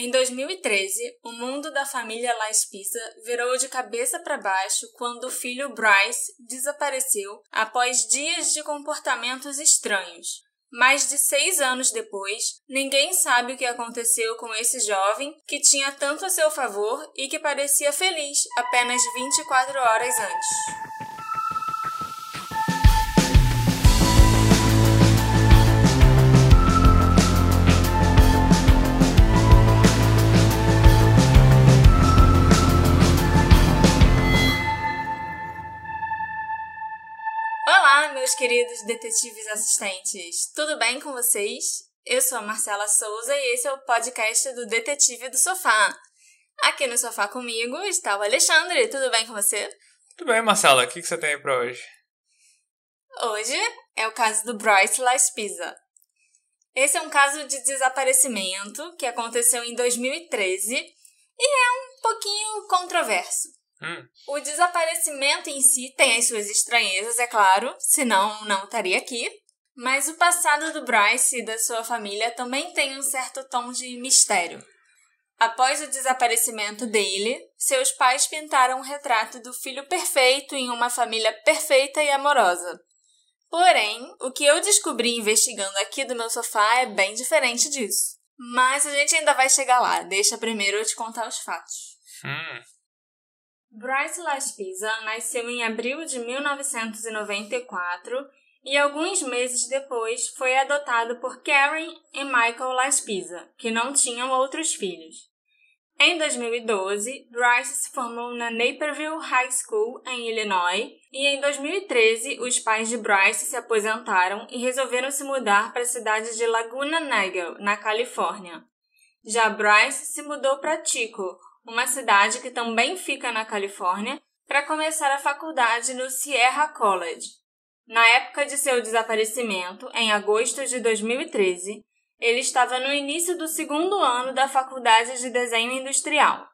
Em 2013, o mundo da família Laspisa virou de cabeça para baixo quando o filho Bryce desapareceu após dias de comportamentos estranhos. Mais de seis anos depois, ninguém sabe o que aconteceu com esse jovem que tinha tanto a seu favor e que parecia feliz apenas 24 horas antes. Queridos detetives assistentes. Tudo bem com vocês? Eu sou a Marcela Souza e esse é o podcast do Detetive do Sofá. Aqui no sofá comigo está o Alexandre. Tudo bem com você? Tudo bem, Marcela. O que você tem aí pra hoje? Hoje é o caso do Bryce Laspisa. Esse é um caso de desaparecimento que aconteceu em 2013 e é um pouquinho controverso. Hum. O desaparecimento em si tem as suas estranhezas, é claro, senão não estaria aqui. Mas o passado do Bryce e da sua família também tem um certo tom de mistério. Após o desaparecimento dele, seus pais pintaram um retrato do filho perfeito em uma família perfeita e amorosa. Porém, o que eu descobri investigando aqui do meu sofá é bem diferente disso. Mas a gente ainda vai chegar lá, deixa primeiro eu te contar os fatos. Hum. Bryce Laspisa nasceu em abril de 1994 e alguns meses depois foi adotado por Karen e Michael Laspisa, que não tinham outros filhos. Em 2012, Bryce se formou na Naperville High School, em Illinois, e em 2013 os pais de Bryce se aposentaram e resolveram se mudar para a cidade de Laguna Niguel, na Califórnia. Já Bryce se mudou para Chico, uma cidade que também fica na Califórnia, para começar a faculdade no Sierra College. Na época de seu desaparecimento, em agosto de 2013, ele estava no início do segundo ano da faculdade de desenho industrial.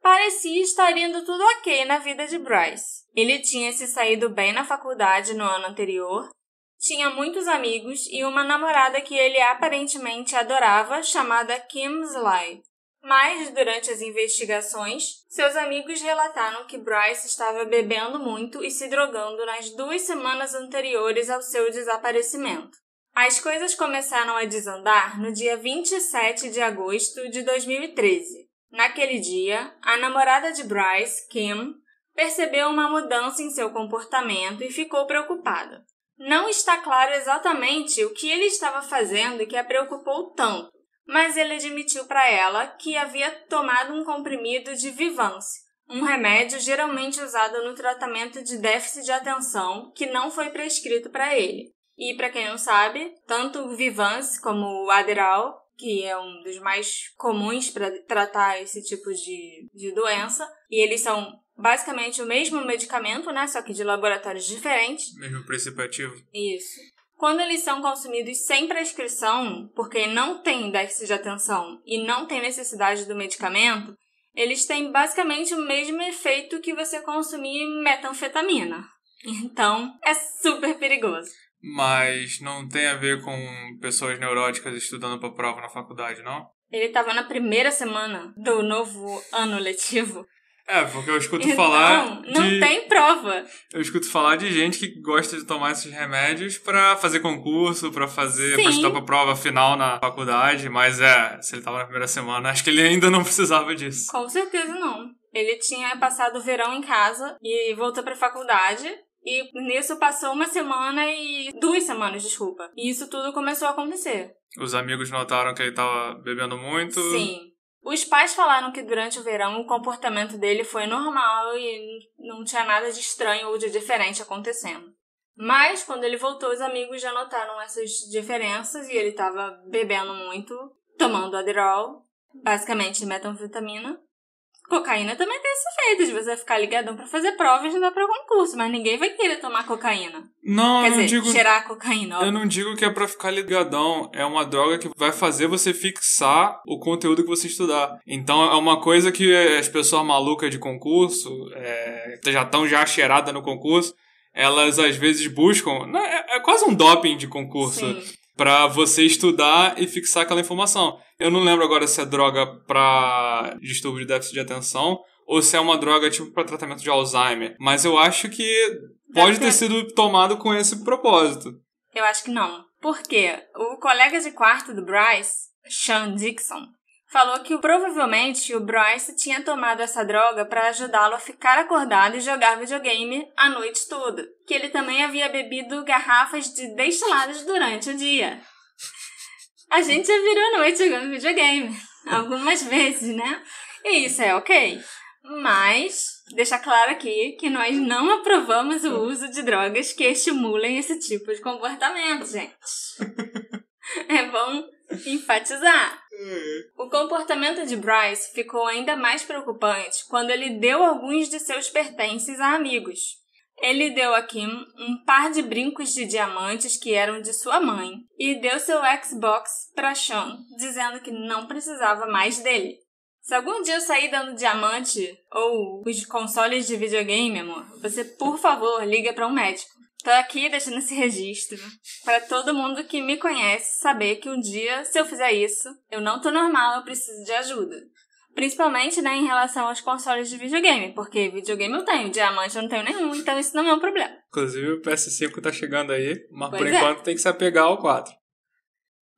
Parecia estar indo tudo ok na vida de Bryce. Ele tinha se saído bem na faculdade no ano anterior, tinha muitos amigos e uma namorada que ele aparentemente adorava, chamada Kim Sly. Mas, durante as investigações, seus amigos relataram que Bryce estava bebendo muito e se drogando nas duas semanas anteriores ao seu desaparecimento. As coisas começaram a desandar no dia 27 de agosto de 2013. Naquele dia, a namorada de Bryce, Kim, percebeu uma mudança em seu comportamento e ficou preocupada. Não está claro exatamente o que ele estava fazendo que a preocupou tanto, mas ele admitiu para ela que havia tomado um comprimido de Vivance, um remédio geralmente usado no tratamento de déficit de atenção que não foi prescrito para ele. E para quem não sabe, tanto o Vivance como o Adderall, que é um dos mais comuns para tratar esse tipo de, de doença, e eles são basicamente o mesmo medicamento, né, só que de laboratórios diferentes. Mesmo princípio ativo. Isso. Quando eles são consumidos sem prescrição, porque não tem déficit de atenção e não tem necessidade do medicamento, eles têm basicamente o mesmo efeito que você consumir metanfetamina. Então, é super perigoso. Mas não tem a ver com pessoas neuróticas estudando para prova na faculdade, não? Ele estava na primeira semana do novo ano letivo. É, porque eu escuto então, falar. Não, de... tem prova. Eu escuto falar de gente que gosta de tomar esses remédios para fazer concurso, para fazer. Sim. pra estudar pra prova final na faculdade, mas é, se ele tava na primeira semana, acho que ele ainda não precisava disso. Com certeza não. Ele tinha passado o verão em casa e voltou pra faculdade. E nisso passou uma semana e. duas semanas, desculpa. E isso tudo começou a acontecer. Os amigos notaram que ele tava bebendo muito. Sim. Os pais falaram que durante o verão o comportamento dele foi normal e não tinha nada de estranho ou de diferente acontecendo. Mas quando ele voltou, os amigos já notaram essas diferenças e ele estava bebendo muito, tomando Adderall, basicamente metanfetamina, Cocaína também tem esse efeito de você ficar ligadão para fazer provas e dar para concurso, mas ninguém vai querer tomar cocaína. Não, Quer eu dizer, não digo. cheirar cocaína. Óbvio. Eu não digo que é para ficar ligadão. É uma droga que vai fazer você fixar o conteúdo que você estudar. Então é uma coisa que as pessoas malucas de concurso é, já estão já cheiradas no concurso. Elas às vezes buscam. É, é quase um doping de concurso. Sim para você estudar e fixar aquela informação. Eu não lembro agora se é droga para distúrbio de déficit de atenção ou se é uma droga tipo para tratamento de Alzheimer, mas eu acho que pode ter sido tomado com esse propósito. Eu acho que não. Porque o colega de quarto do Bryce, Sean Dixon, falou que provavelmente o Bryce tinha tomado essa droga para ajudá-lo a ficar acordado e jogar videogame a noite toda. Que ele também havia bebido garrafas de destilados durante o dia. A gente já virou a noite jogando videogame. Algumas vezes, né? E isso é ok. Mas, deixa claro aqui que nós não aprovamos o uso de drogas que estimulem esse tipo de comportamento, gente. É bom enfatizar. O comportamento de Bryce ficou ainda mais preocupante quando ele deu alguns de seus pertences a amigos. Ele deu a Kim um par de brincos de diamantes que eram de sua mãe e deu seu Xbox para Sean, dizendo que não precisava mais dele. Se algum dia eu sair dando diamante ou os consoles de videogame, amor, você por favor liga para um médico. Tô aqui deixando esse registro para todo mundo que me conhece saber que um dia, se eu fizer isso, eu não tô normal, eu preciso de ajuda. Principalmente, né, em relação aos consoles de videogame, porque videogame eu tenho, diamante eu não tenho nenhum, então isso não é um problema. Inclusive o PS5 tá chegando aí, mas pois por é. enquanto tem que se apegar ao 4.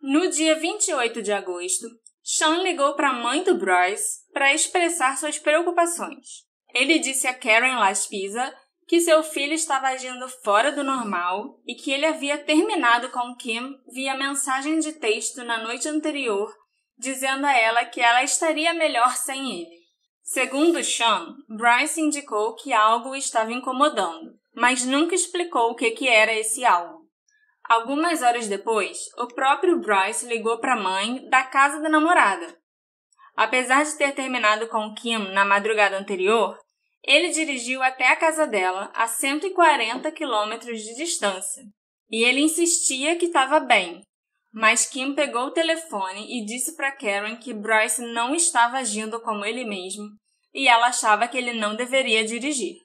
No dia 28 de agosto, Sean ligou para a mãe do Bryce para expressar suas preocupações. Ele disse a Karen Laspisa que seu filho estava agindo fora do normal e que ele havia terminado com Kim via mensagem de texto na noite anterior, dizendo a ela que ela estaria melhor sem ele. Segundo Sean, Bryce indicou que algo estava incomodando, mas nunca explicou o que, que era esse algo. Algumas horas depois, o próprio Bryce ligou para a mãe da casa da namorada. Apesar de ter terminado com Kim na madrugada anterior, ele dirigiu até a casa dela, a 140 quilômetros de distância. E ele insistia que estava bem. Mas Kim pegou o telefone e disse para Karen que Bryce não estava agindo como ele mesmo e ela achava que ele não deveria dirigir.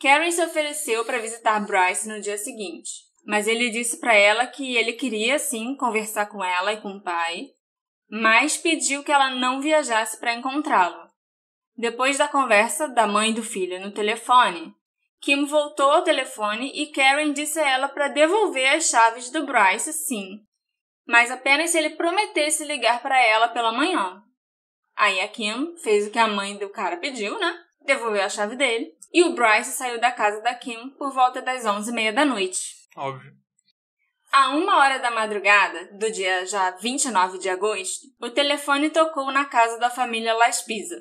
Karen se ofereceu para visitar Bryce no dia seguinte, mas ele disse para ela que ele queria sim conversar com ela e com o pai, mas pediu que ela não viajasse para encontrá-lo. Depois da conversa da mãe e do filho no telefone, Kim voltou ao telefone e Karen disse a ela para devolver as chaves do Bryce, sim, mas apenas se ele prometesse ligar para ela pela manhã. Aí a Kim fez o que a mãe do cara pediu, né? Devolveu a chave dele. E o Bryce saiu da casa da Kim por volta das onze e meia da noite. Óbvio. A uma hora da madrugada, do dia já 29 de agosto, o telefone tocou na casa da família Laspisa.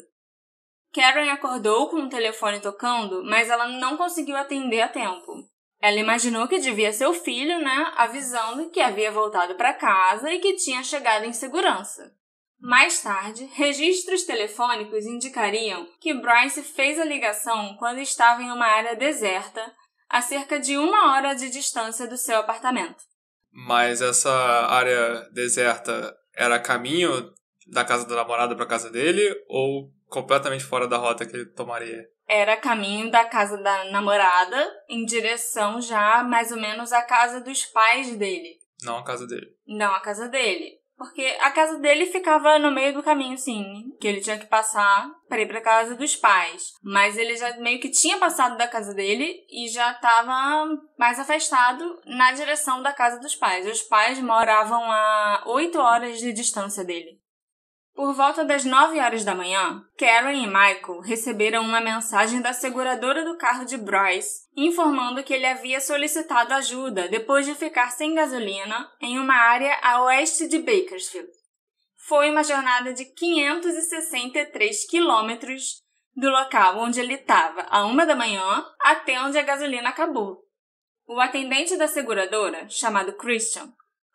Karen acordou com o telefone tocando, mas ela não conseguiu atender a tempo. Ela imaginou que devia ser o filho, né, avisando que havia voltado para casa e que tinha chegado em segurança. Mais tarde, registros telefônicos indicariam que Bryce fez a ligação quando estava em uma área deserta, a cerca de uma hora de distância do seu apartamento. Mas essa área deserta era caminho da casa da namorada para casa dele ou completamente fora da rota que ele tomaria. Era caminho da casa da namorada em direção já mais ou menos à casa dos pais dele. Não a casa dele. Não a casa dele. Porque a casa dele ficava no meio do caminho, sim, que ele tinha que passar para ir para casa dos pais. Mas ele já meio que tinha passado da casa dele e já estava mais afastado na direção da casa dos pais. Os pais moravam a oito horas de distância dele. Por volta das 9 horas da manhã, Karen e Michael receberam uma mensagem da seguradora do carro de Bryce informando que ele havia solicitado ajuda depois de ficar sem gasolina em uma área a oeste de Bakersfield. Foi uma jornada de 563 quilômetros do local onde ele estava à uma da manhã até onde a gasolina acabou. O atendente da seguradora, chamado Christian,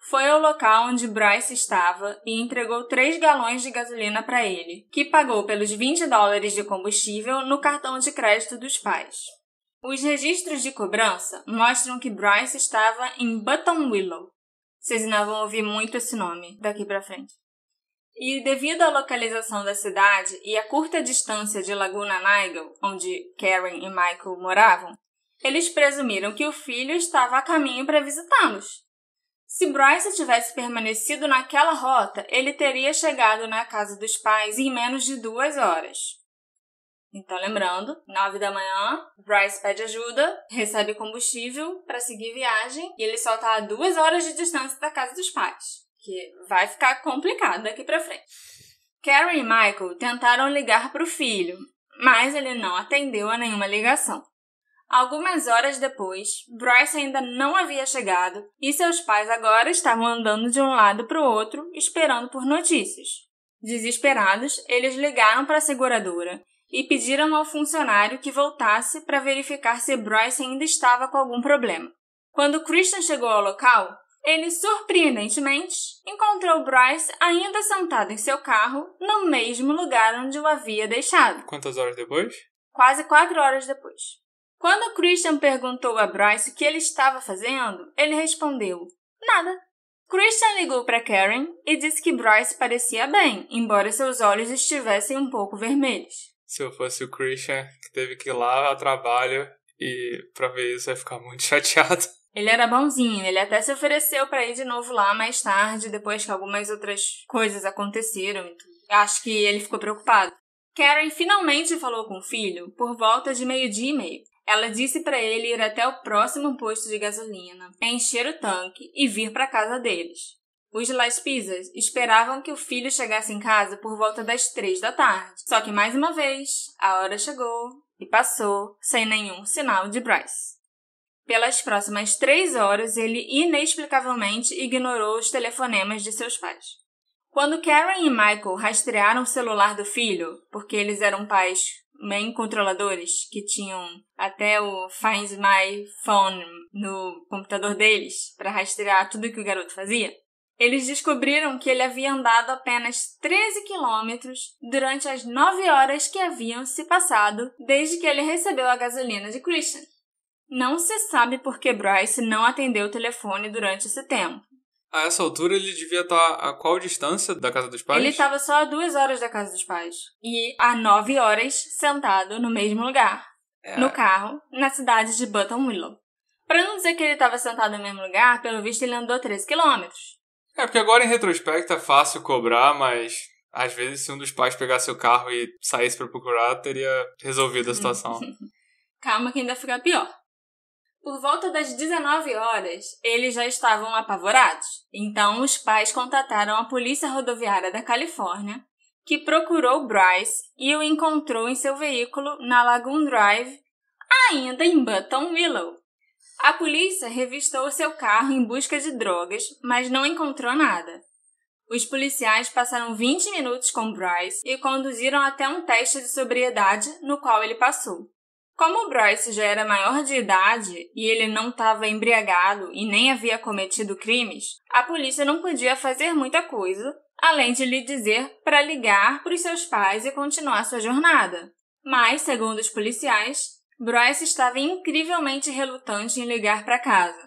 foi ao local onde Bryce estava e entregou 3 galões de gasolina para ele, que pagou pelos 20 dólares de combustível no cartão de crédito dos pais. Os registros de cobrança mostram que Bryce estava em Button Willow. Vocês ainda vão ouvir muito esse nome daqui para frente. E devido à localização da cidade e à curta distância de Laguna Nigel, onde Karen e Michael moravam, eles presumiram que o filho estava a caminho para visitá-los. Se Bryce tivesse permanecido naquela rota, ele teria chegado na casa dos pais em menos de duas horas. Então, lembrando, nove da manhã, Bryce pede ajuda, recebe combustível para seguir viagem e ele só está a duas horas de distância da casa dos pais, que vai ficar complicado daqui para frente. Karen e Michael tentaram ligar para o filho, mas ele não atendeu a nenhuma ligação. Algumas horas depois, Bryce ainda não havia chegado e seus pais agora estavam andando de um lado para o outro, esperando por notícias. Desesperados, eles ligaram para a seguradora e pediram ao funcionário que voltasse para verificar se Bryce ainda estava com algum problema. Quando Christian chegou ao local, ele surpreendentemente encontrou Bryce ainda sentado em seu carro no mesmo lugar onde o havia deixado. Quantas horas depois? Quase quatro horas depois. Quando Christian perguntou a Bryce o que ele estava fazendo, ele respondeu: Nada. Christian ligou para Karen e disse que Bryce parecia bem, embora seus olhos estivessem um pouco vermelhos. Se eu fosse o Christian, que teve que ir lá ao trabalho e para ver isso, ia ficar muito chateado. Ele era bonzinho, ele até se ofereceu para ir de novo lá mais tarde, depois que algumas outras coisas aconteceram. Acho que ele ficou preocupado. Karen finalmente falou com o filho por volta de meio-dia e meio. Ela disse para ele ir até o próximo posto de gasolina, encher o tanque e vir para casa deles. Os Las Pisas esperavam que o filho chegasse em casa por volta das três da tarde. Só que mais uma vez, a hora chegou e passou sem nenhum sinal de Bryce. Pelas próximas três horas, ele inexplicavelmente ignorou os telefonemas de seus pais. Quando Karen e Michael rastrearam o celular do filho, porque eles eram pais bem controladores que tinham até o Find My Phone no computador deles para rastrear tudo que o garoto fazia, eles descobriram que ele havia andado apenas 13 quilômetros durante as 9 horas que haviam se passado desde que ele recebeu a gasolina de Christian. Não se sabe por que Bryce não atendeu o telefone durante esse tempo. A essa altura ele devia estar a qual distância da casa dos pais? Ele estava só a duas horas da casa dos pais. E a nove horas sentado no mesmo lugar. É. No carro, na cidade de Button Willow. Para não dizer que ele estava sentado no mesmo lugar, pelo visto ele andou 13 quilômetros. É, porque agora em retrospecto é fácil cobrar, mas às vezes se um dos pais pegasse o carro e saísse para procurar, teria resolvido a situação. Calma que ainda fica pior. Por volta das 19 horas, eles já estavam apavorados. Então, os pais contataram a Polícia Rodoviária da Califórnia, que procurou Bryce e o encontrou em seu veículo na Lagoon Drive, ainda em Button Willow. A polícia revistou seu carro em busca de drogas, mas não encontrou nada. Os policiais passaram 20 minutos com Bryce e conduziram até um teste de sobriedade no qual ele passou. Como Bryce já era maior de idade e ele não estava embriagado e nem havia cometido crimes, a polícia não podia fazer muita coisa, além de lhe dizer para ligar para os seus pais e continuar sua jornada. Mas, segundo os policiais, Bryce estava incrivelmente relutante em ligar para casa.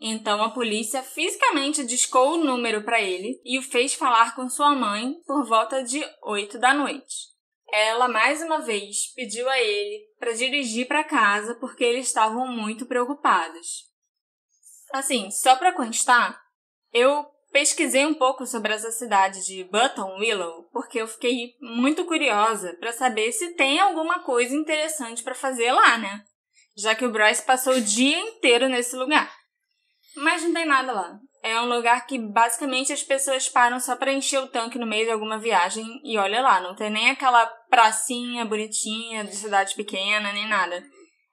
Então a polícia fisicamente discou o número para ele e o fez falar com sua mãe por volta de 8 da noite. Ela mais uma vez pediu a ele para dirigir para casa porque eles estavam muito preocupados. Assim, só para constar, eu pesquisei um pouco sobre essa cidade de Button Willow porque eu fiquei muito curiosa para saber se tem alguma coisa interessante para fazer lá, né? Já que o Bryce passou o dia inteiro nesse lugar. Mas não tem nada lá. É um lugar que basicamente as pessoas param só para encher o tanque no meio de alguma viagem e olha lá, não tem nem aquela pracinha bonitinha de cidade pequena, nem nada.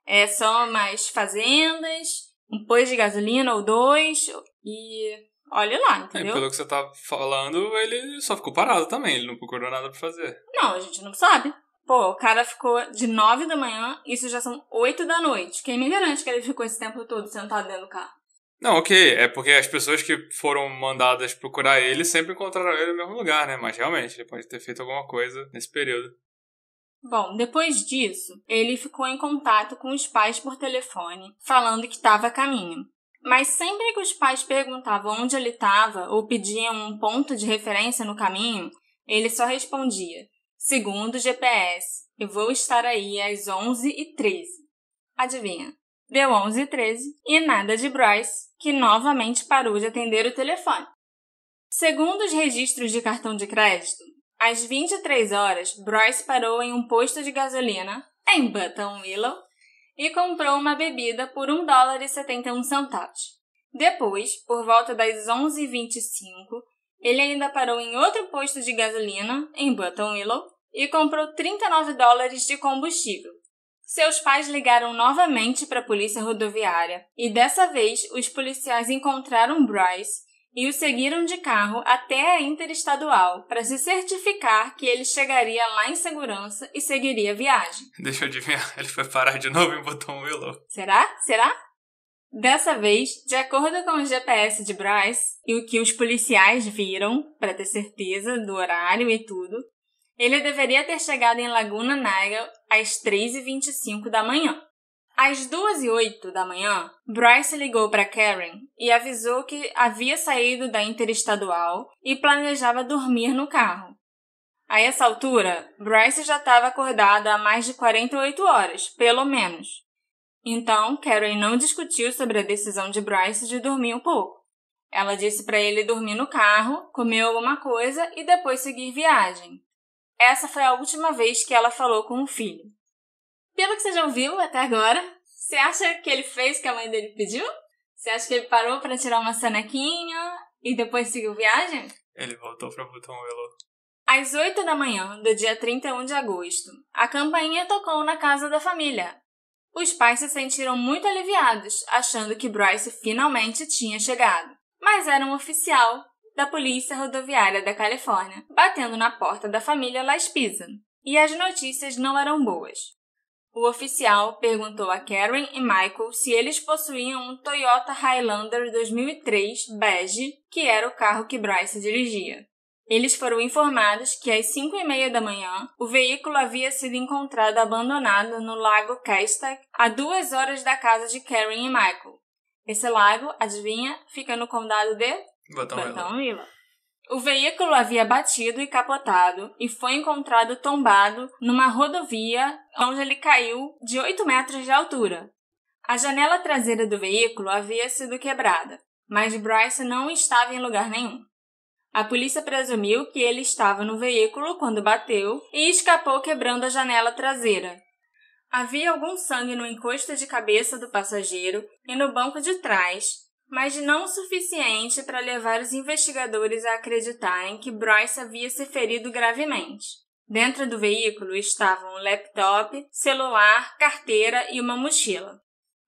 É só mais fazendas, um posto de gasolina ou dois e olha lá, é, entendeu? É, pelo que você tá falando, ele só ficou parado também, ele não procurou nada para fazer. Não, a gente não sabe. Pô, o cara ficou de nove da manhã, isso já são oito da noite. Quem me garante que ele ficou esse tempo todo sentado dentro do carro? Não, ok. É porque as pessoas que foram mandadas procurar ele sempre encontraram ele no mesmo lugar, né? Mas realmente, ele pode ter feito alguma coisa nesse período. Bom, depois disso, ele ficou em contato com os pais por telefone, falando que estava a caminho. Mas sempre que os pais perguntavam onde ele estava ou pediam um ponto de referência no caminho, ele só respondia: segundo o GPS, eu vou estar aí às 11h13. Adivinha? Deu 11 e 13 e nada de Bryce, que novamente parou de atender o telefone. Segundo os registros de cartão de crédito, às 23 horas, Bryce parou em um posto de gasolina, em Button Willow, e comprou uma bebida por 1 dólar e 71 centavos. Depois, por volta das 11h25, ele ainda parou em outro posto de gasolina, em Button Willow, e comprou 39 dólares de combustível. Seus pais ligaram novamente para a polícia rodoviária e dessa vez os policiais encontraram Bryce e o seguiram de carro até a interestadual para se certificar que ele chegaria lá em segurança e seguiria a viagem. Deixa eu adivinhar, ele foi parar de novo em Button Willow. Será? Será? Dessa vez, de acordo com o GPS de Bryce e o que os policiais viram, para ter certeza do horário e tudo, ele deveria ter chegado em Laguna Niguel às 3h25 da manhã. Às duas e oito da manhã, Bryce ligou para Karen e avisou que havia saído da interestadual e planejava dormir no carro. A essa altura, Bryce já estava acordada há mais de 48 horas, pelo menos. Então, Karen não discutiu sobre a decisão de Bryce de dormir um pouco. Ela disse para ele dormir no carro, comer alguma coisa e depois seguir viagem. Essa foi a última vez que ela falou com o filho. Pelo que você já ouviu até agora, você acha que ele fez o que a mãe dele pediu? Você acha que ele parou para tirar uma sonequinha e depois seguiu viagem? Ele voltou para Button Willow. Às 8 da manhã do dia 31 de agosto, a campainha tocou na casa da família. Os pais se sentiram muito aliviados, achando que Bryce finalmente tinha chegado. Mas era um oficial da Polícia Rodoviária da Califórnia batendo na porta da família Las Pisa. E as notícias não eram boas. O oficial perguntou a Karen e Michael se eles possuíam um Toyota Highlander 2003 bege, que era o carro que Bryce dirigia. Eles foram informados que às 5 e meia da manhã o veículo havia sido encontrado abandonado no lago Castag, a duas horas da casa de Karen e Michael. Esse lago, adivinha, fica no condado de Button Willow. O veículo havia batido e capotado e foi encontrado tombado numa rodovia onde ele caiu de 8 metros de altura. A janela traseira do veículo havia sido quebrada, mas Bryce não estava em lugar nenhum. A polícia presumiu que ele estava no veículo quando bateu e escapou quebrando a janela traseira. Havia algum sangue no encosto de cabeça do passageiro e no banco de trás, mas não o suficiente para levar os investigadores a acreditarem que Bryce havia se ferido gravemente. Dentro do veículo estavam um laptop, celular, carteira e uma mochila.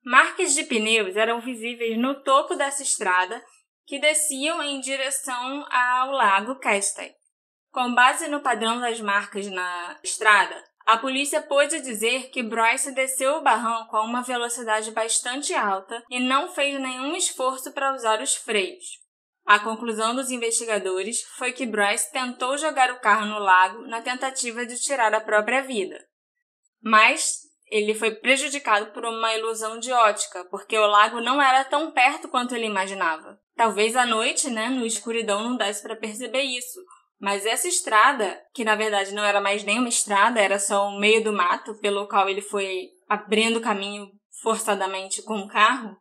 Marcas de pneus eram visíveis no topo dessa estrada que desciam em direção ao lago Castell. Com base no padrão das marcas na estrada, a polícia pôde dizer que Bryce desceu o barranco a uma velocidade bastante alta e não fez nenhum esforço para usar os freios. A conclusão dos investigadores foi que Bryce tentou jogar o carro no lago na tentativa de tirar a própria vida. Mas ele foi prejudicado por uma ilusão de ótica, porque o lago não era tão perto quanto ele imaginava. Talvez à noite, né, no escuridão, não desse para perceber isso, mas essa estrada, que na verdade não era mais nem uma estrada, era só um meio do mato pelo qual ele foi abrindo caminho forçadamente com o carro,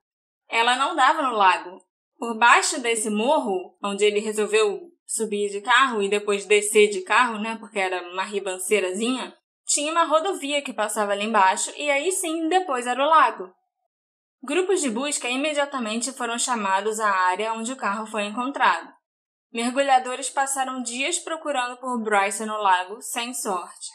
ela não dava no lago. Por baixo desse morro, onde ele resolveu subir de carro e depois descer de carro, né, porque era uma ribanceirazinha, tinha uma rodovia que passava ali embaixo e aí sim depois era o lago. Grupos de busca imediatamente foram chamados à área onde o carro foi encontrado. Mergulhadores passaram dias procurando por Bryce no lago, sem sorte.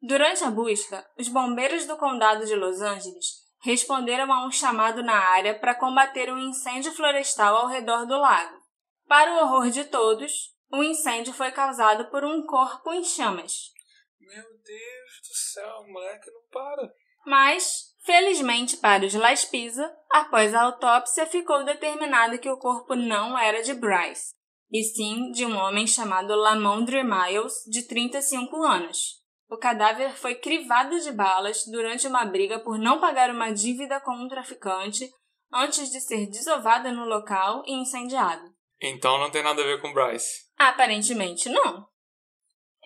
Durante a busca, os bombeiros do condado de Los Angeles responderam a um chamado na área para combater um incêndio florestal ao redor do lago. Para o horror de todos, o incêndio foi causado por um corpo em chamas. Meu Deus do céu, moleque não para. Mas Felizmente para os Las Pisa, após a autópsia ficou determinado que o corpo não era de Bryce, e sim de um homem chamado Lamondre Miles, de 35 anos. O cadáver foi crivado de balas durante uma briga por não pagar uma dívida com um traficante antes de ser desovado no local e incendiado. Então não tem nada a ver com Bryce. Aparentemente não.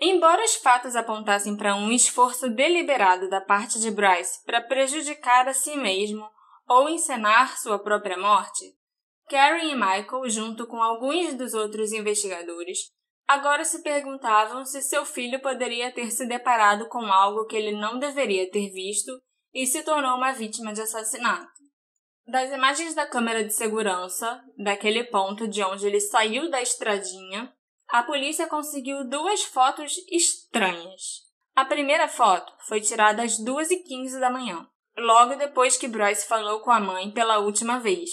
Embora os fatos apontassem para um esforço deliberado da parte de Bryce para prejudicar a si mesmo ou encenar sua própria morte, Karen e Michael, junto com alguns dos outros investigadores, agora se perguntavam se seu filho poderia ter se deparado com algo que ele não deveria ter visto e se tornou uma vítima de assassinato. Das imagens da câmera de segurança, daquele ponto de onde ele saiu da estradinha, a polícia conseguiu duas fotos estranhas. A primeira foto foi tirada às 2h15 da manhã, logo depois que Bryce falou com a mãe pela última vez,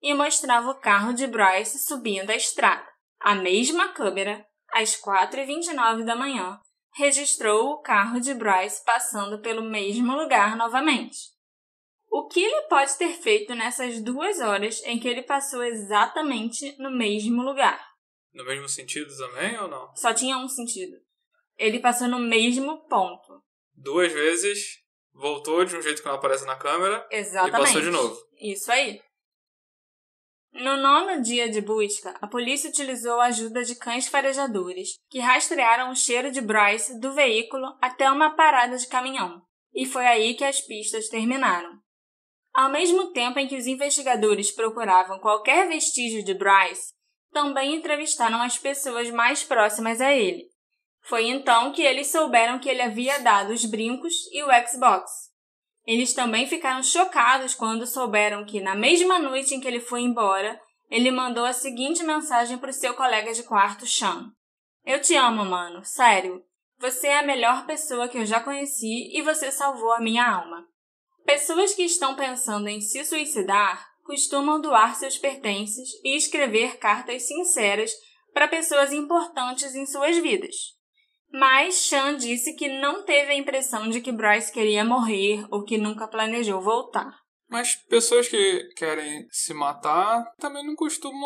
e mostrava o carro de Bryce subindo a estrada. A mesma câmera, às 4h29 da manhã, registrou o carro de Bryce passando pelo mesmo lugar novamente. O que ele pode ter feito nessas duas horas em que ele passou exatamente no mesmo lugar? No mesmo sentido também ou não? Só tinha um sentido. Ele passou no mesmo ponto. Duas vezes, voltou de um jeito que não aparece na câmera Exatamente. e passou de novo. Isso aí. No nono dia de busca, a polícia utilizou a ajuda de cães farejadores, que rastrearam o cheiro de Bryce do veículo até uma parada de caminhão. E foi aí que as pistas terminaram. Ao mesmo tempo em que os investigadores procuravam qualquer vestígio de Bryce, também entrevistaram as pessoas mais próximas a ele. Foi então que eles souberam que ele havia dado os brincos e o Xbox, eles também ficaram chocados quando souberam que, na mesma noite em que ele foi embora, ele mandou a seguinte mensagem para o seu colega de quarto, Sean: Eu te amo, mano, sério. Você é a melhor pessoa que eu já conheci e você salvou a minha alma. Pessoas que estão pensando em se suicidar costumam doar seus pertences e escrever cartas sinceras para pessoas importantes em suas vidas. Mas Sean disse que não teve a impressão de que Bryce queria morrer ou que nunca planejou voltar. Mas pessoas que querem se matar também não costumam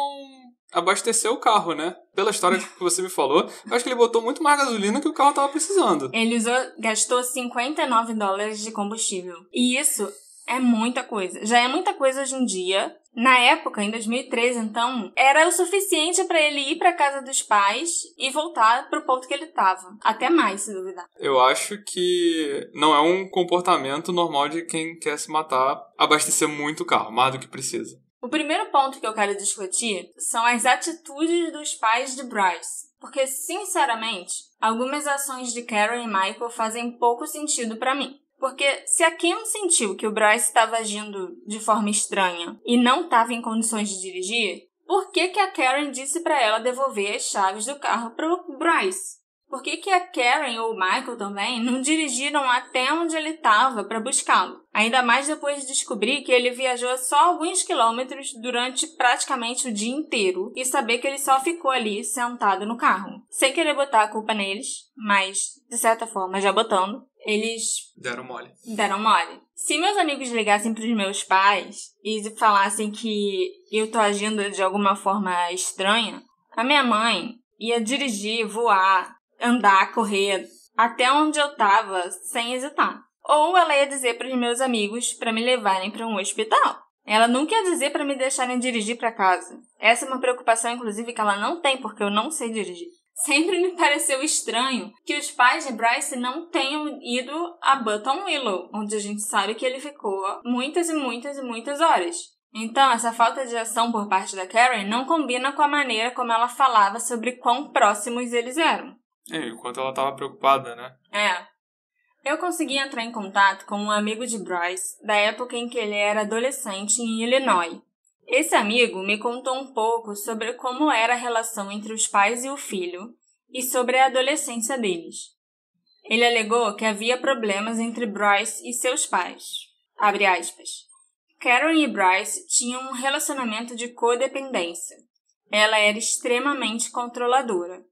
abastecer o carro, né? Pela história que você me falou, acho que ele botou muito mais gasolina que o carro estava precisando. Ele usou, gastou 59 dólares de combustível. E isso é muita coisa. Já é muita coisa hoje em dia, na época, em 2013, então, era o suficiente para ele ir para casa dos pais e voltar pro ponto que ele estava. Até mais, se duvidar. Eu acho que não é um comportamento normal de quem quer se matar abastecer muito o carro, mais do que precisa. O primeiro ponto que eu quero discutir são as atitudes dos pais de Bryce. Porque, sinceramente, algumas ações de Karen e Michael fazem pouco sentido para mim. Porque se a Kim sentiu que o Bryce estava agindo de forma estranha e não estava em condições de dirigir, por que, que a Karen disse para ela devolver as chaves do carro para o Bryce? Por que, que a Karen ou o Michael também não dirigiram até onde ele estava para buscá-lo? Ainda mais depois de descobrir que ele viajou só alguns quilômetros durante praticamente o dia inteiro e saber que ele só ficou ali sentado no carro. Sem querer botar a culpa neles, mas de certa forma já botando, eles deram mole. Deram mole. Se meus amigos ligassem para os meus pais e falassem que eu tô agindo de alguma forma estranha, a minha mãe ia dirigir, voar, andar, correr até onde eu tava sem hesitar. Ou ela ia dizer para os meus amigos para me levarem para um hospital. Ela nunca ia dizer para me deixarem dirigir para casa. Essa é uma preocupação, inclusive, que ela não tem, porque eu não sei dirigir. Sempre me pareceu estranho que os pais de Bryce não tenham ido a Button Willow, onde a gente sabe que ele ficou muitas e muitas e muitas horas. Então, essa falta de ação por parte da Karen não combina com a maneira como ela falava sobre quão próximos eles eram. É, enquanto ela estava preocupada, né? É. Eu consegui entrar em contato com um amigo de Bryce da época em que ele era adolescente em Illinois. Esse amigo me contou um pouco sobre como era a relação entre os pais e o filho e sobre a adolescência deles. Ele alegou que havia problemas entre Bryce e seus pais. Abre aspas. Karen e Bryce tinham um relacionamento de codependência. Ela era extremamente controladora.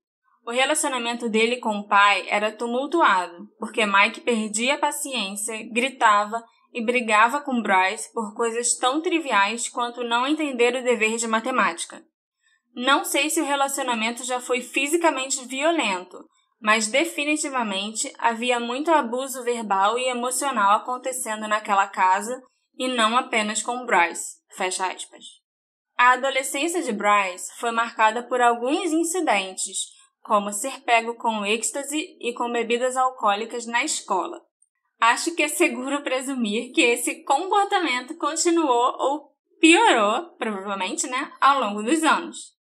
O relacionamento dele com o pai era tumultuado, porque Mike perdia a paciência, gritava e brigava com Bryce por coisas tão triviais quanto não entender o dever de matemática. Não sei se o relacionamento já foi fisicamente violento, mas definitivamente havia muito abuso verbal e emocional acontecendo naquela casa e não apenas com Bryce. Fecha aspas. A adolescência de Bryce foi marcada por alguns incidentes como ser pego com êxtase e com bebidas alcoólicas na escola. Acho que é seguro presumir que esse comportamento continuou ou piorou, provavelmente, né, ao longo dos anos.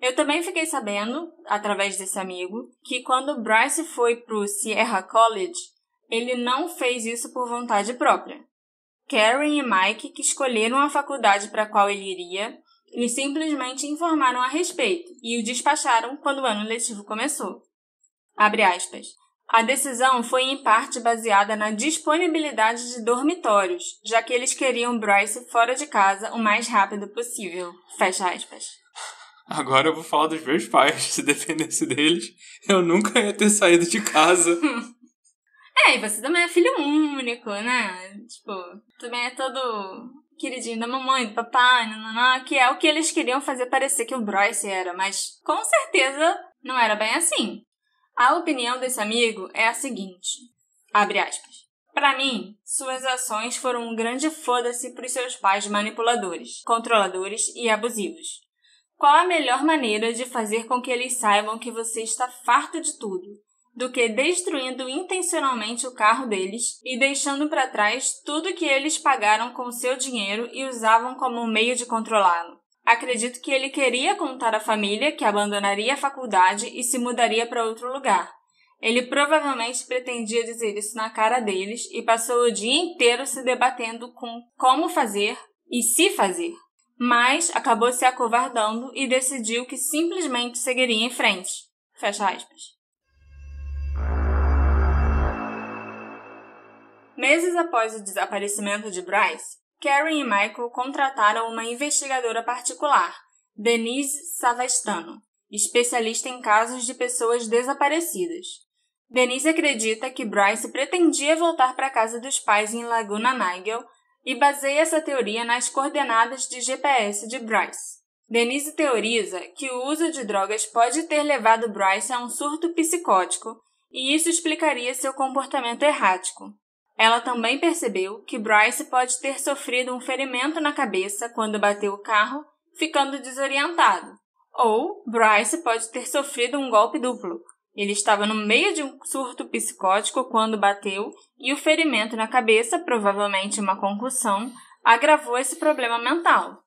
Eu também fiquei sabendo, através desse amigo, que quando Bryce foi para o Sierra College, ele não fez isso por vontade própria. Karen e Mike, que escolheram a faculdade para a qual ele iria, lhe simplesmente informaram a respeito e o despacharam quando o ano letivo começou. Abre aspas. A decisão foi em parte baseada na disponibilidade de dormitórios, já que eles queriam Bryce fora de casa o mais rápido possível. Fecha aspas. Agora eu vou falar dos meus pais. Se dependesse deles, eu nunca ia ter saído de casa. é, e você também é filho único, né? Tipo, também é todo queridinho da mamãe, do papai, nananã, que é o que eles queriam fazer parecer que o Bryce era, mas com certeza não era bem assim. A opinião desse amigo é a seguinte: abre aspas. Para mim, suas ações foram um grande foda-se pros seus pais manipuladores, controladores e abusivos. Qual a melhor maneira de fazer com que eles saibam que você está farto de tudo, do que destruindo intencionalmente o carro deles e deixando para trás tudo que eles pagaram com seu dinheiro e usavam como meio de controlá-lo? Acredito que ele queria contar à família que abandonaria a faculdade e se mudaria para outro lugar. Ele provavelmente pretendia dizer isso na cara deles e passou o dia inteiro se debatendo com como fazer e se fazer mas acabou se acovardando e decidiu que simplesmente seguiria em frente. Fecha aspas. Meses após o desaparecimento de Bryce, Karen e Michael contrataram uma investigadora particular, Denise Savastano, especialista em casos de pessoas desaparecidas. Denise acredita que Bryce pretendia voltar para a casa dos pais em Laguna Nigel e baseia essa teoria nas coordenadas de GPS de Bryce. Denise teoriza que o uso de drogas pode ter levado Bryce a um surto psicótico e isso explicaria seu comportamento errático. Ela também percebeu que Bryce pode ter sofrido um ferimento na cabeça quando bateu o carro, ficando desorientado. Ou Bryce pode ter sofrido um golpe duplo, ele estava no meio de um surto psicótico quando bateu e o ferimento na cabeça, provavelmente uma concussão, agravou esse problema mental.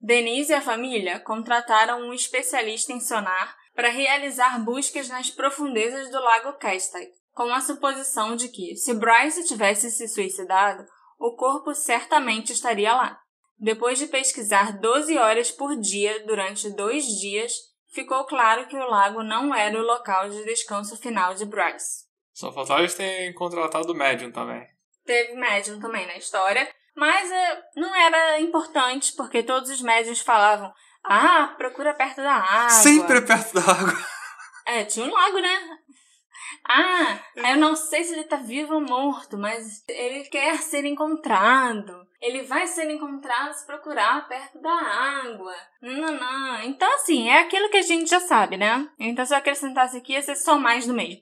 Denise e a família contrataram um especialista em sonar para realizar buscas nas profundezas do lago Castaic, com a suposição de que, se Bryce tivesse se suicidado, o corpo certamente estaria lá. Depois de pesquisar 12 horas por dia durante dois dias, ficou claro que o lago não era o local de descanso final de Bryce. Só faltava eles terem contratado o médium também. Teve médium também na história, mas é, não era importante porque todos os médiums falavam: ah, procura perto da água. Sempre perto da água. É, tinha um lago, né? Ah, eu não sei se ele tá vivo ou morto, mas ele quer ser encontrado. Ele vai ser encontrado se procurar perto da água. Não, não. Então, assim, é aquilo que a gente já sabe, né? Então, se eu acrescentasse aqui, ia ser só mais do mesmo.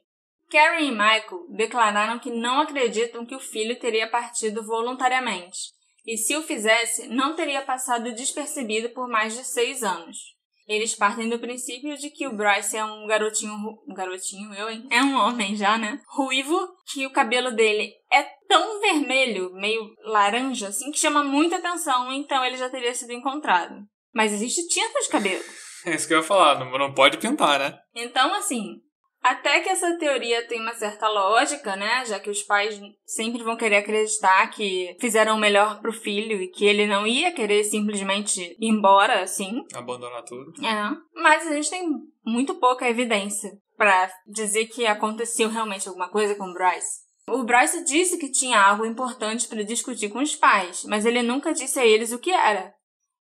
Karen e Michael declararam que não acreditam que o filho teria partido voluntariamente. E se o fizesse, não teria passado despercebido por mais de seis anos. Eles partem do princípio de que o Bryce é um garotinho. Um garotinho, eu, hein? É um homem já, né? Ruivo, que o cabelo dele é tão vermelho, meio laranja, assim, que chama muita atenção, então ele já teria sido encontrado. Mas existe tinta de cabelo. É isso que eu ia falar, não, não pode pintar, né? Então, assim, até que essa teoria tem uma certa lógica, né? Já que os pais sempre vão querer acreditar que fizeram o melhor pro filho e que ele não ia querer simplesmente ir embora assim. Abandonar tudo. É. Mas a gente tem muito pouca evidência para dizer que aconteceu realmente alguma coisa com o Bryce. O Bryce disse que tinha algo importante para discutir com os pais, mas ele nunca disse a eles o que era.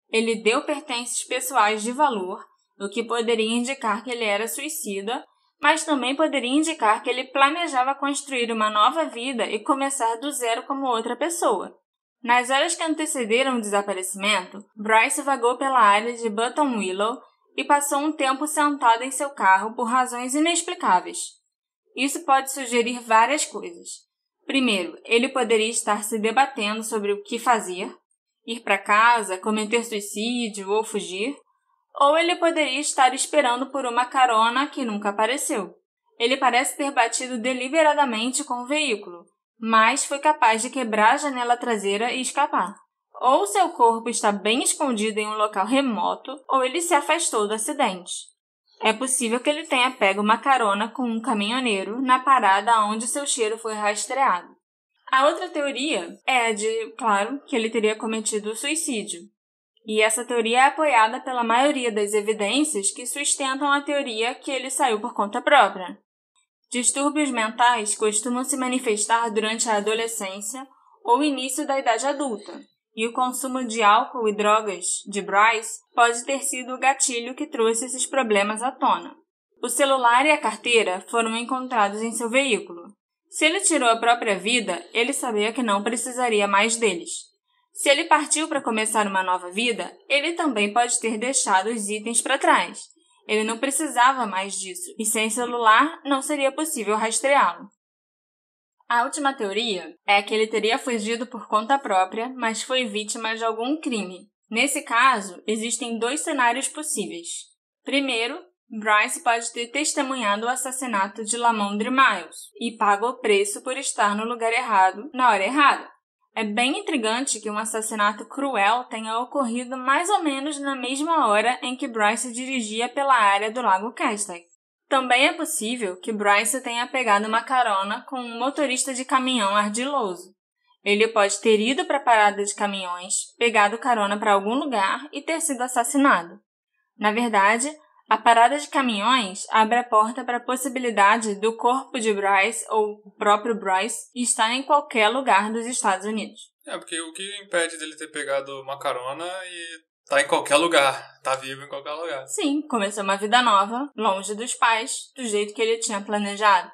Ele deu pertences pessoais de valor, o que poderia indicar que ele era suicida mas também poderia indicar que ele planejava construir uma nova vida e começar do zero como outra pessoa. Nas horas que antecederam o desaparecimento, Bryce vagou pela área de Button Willow e passou um tempo sentado em seu carro por razões inexplicáveis. Isso pode sugerir várias coisas. Primeiro, ele poderia estar se debatendo sobre o que fazer, ir para casa, cometer suicídio ou fugir, ou ele poderia estar esperando por uma carona que nunca apareceu. Ele parece ter batido deliberadamente com o veículo, mas foi capaz de quebrar a janela traseira e escapar. Ou seu corpo está bem escondido em um local remoto, ou ele se afastou do acidente. É possível que ele tenha pego uma carona com um caminhoneiro na parada onde seu cheiro foi rastreado. A outra teoria é a de, claro, que ele teria cometido suicídio. E essa teoria é apoiada pela maioria das evidências que sustentam a teoria que ele saiu por conta própria. Distúrbios mentais costumam se manifestar durante a adolescência ou início da idade adulta, e o consumo de álcool e drogas de Bryce pode ter sido o gatilho que trouxe esses problemas à tona. O celular e a carteira foram encontrados em seu veículo. Se ele tirou a própria vida, ele sabia que não precisaria mais deles. Se ele partiu para começar uma nova vida, ele também pode ter deixado os itens para trás, ele não precisava mais disso, e sem celular não seria possível rastreá-lo. A última teoria é que ele teria fugido por conta própria, mas foi vítima de algum crime. Nesse caso, existem dois cenários possíveis. Primeiro, Bryce pode ter testemunhado o assassinato de Lamondre Miles e pago o preço por estar no lugar errado na hora errada. É bem intrigante que um assassinato cruel tenha ocorrido mais ou menos na mesma hora em que Bryce dirigia pela área do Lago Castaic. Também é possível que Bryce tenha pegado uma carona com um motorista de caminhão ardiloso. Ele pode ter ido para a parada de caminhões, pegado carona para algum lugar e ter sido assassinado. Na verdade, a parada de caminhões abre a porta para a possibilidade do corpo de Bryce ou o próprio Bryce estar em qualquer lugar dos Estados Unidos. É, porque o que impede dele ter pegado uma carona e tá em qualquer lugar, tá vivo em qualquer lugar. Sim, começou uma vida nova, longe dos pais, do jeito que ele tinha planejado.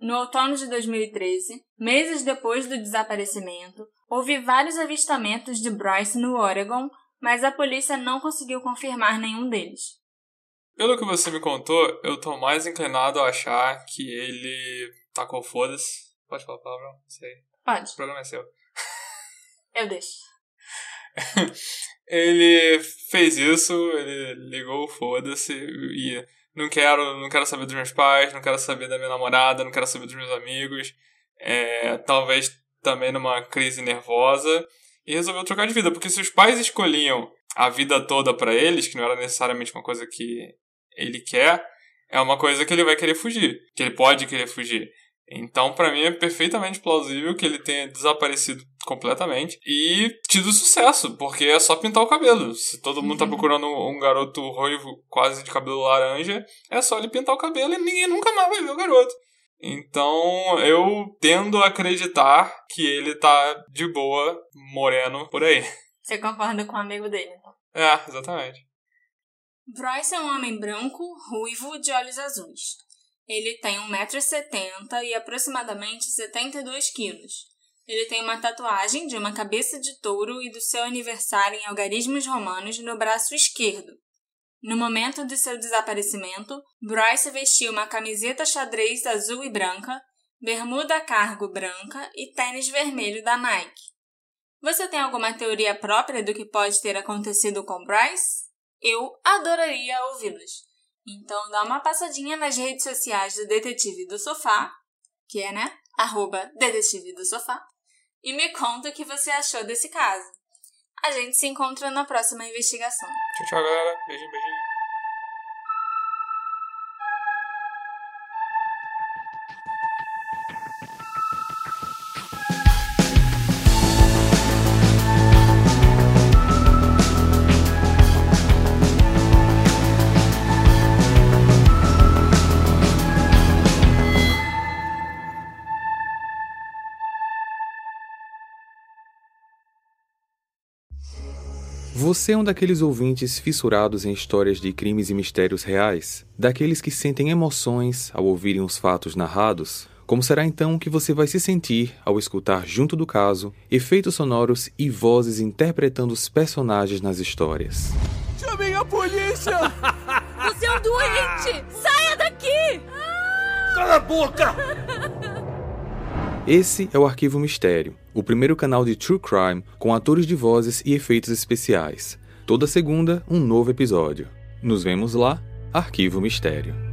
No outono de 2013, meses depois do desaparecimento, houve vários avistamentos de Bryce no Oregon, mas a polícia não conseguiu confirmar nenhum deles. Pelo que você me contou, eu tô mais inclinado a achar que ele tacou foda-se. Pode falar a palavra? Sei. Pode. O programa é seu. Eu deixo. ele fez isso, ele ligou foda-se e não quero, não quero saber dos meus pais, não quero saber da minha namorada, não quero saber dos meus amigos. É, talvez também numa crise nervosa e resolveu trocar de vida, porque se os pais escolhiam a vida toda para eles, que não era necessariamente uma coisa que ele quer, é uma coisa que ele vai querer fugir, que ele pode querer fugir. Então, para mim, é perfeitamente plausível que ele tenha desaparecido completamente e tido sucesso, porque é só pintar o cabelo. Se todo mundo tá uhum. procurando um garoto ruivo, quase de cabelo laranja, é só ele pintar o cabelo e ninguém nunca mais vai ver o garoto. Então, eu tendo a acreditar que ele tá de boa, moreno, por aí. Você concorda com o amigo dele, então? É, exatamente. Bryce é um homem branco, ruivo, de olhos azuis. Ele tem 1,70m e aproximadamente 72 quilos. Ele tem uma tatuagem de uma cabeça de touro e do seu aniversário em algarismos romanos no braço esquerdo. No momento de seu desaparecimento, Bryce vestiu uma camiseta xadrez azul e branca, bermuda cargo branca e tênis vermelho da Nike. Você tem alguma teoria própria do que pode ter acontecido com Bryce? Eu adoraria ouvi-los. Então dá uma passadinha nas redes sociais do Detetive do Sofá, que é, né? Arroba Detetive do Sofá, e me conta o que você achou desse caso. A gente se encontra na próxima investigação. Tchau, tchau, galera. Beijinho, beijinho. Você é um daqueles ouvintes fissurados em histórias de crimes e mistérios reais? Daqueles que sentem emoções ao ouvirem os fatos narrados? Como será então que você vai se sentir ao escutar, junto do caso, efeitos sonoros e vozes interpretando os personagens nas histórias? Chamem a polícia! você é um doente! Saia daqui! Cala a boca! Esse é o Arquivo Mistério, o primeiro canal de True Crime com atores de vozes e efeitos especiais. Toda segunda, um novo episódio. Nos vemos lá, Arquivo Mistério.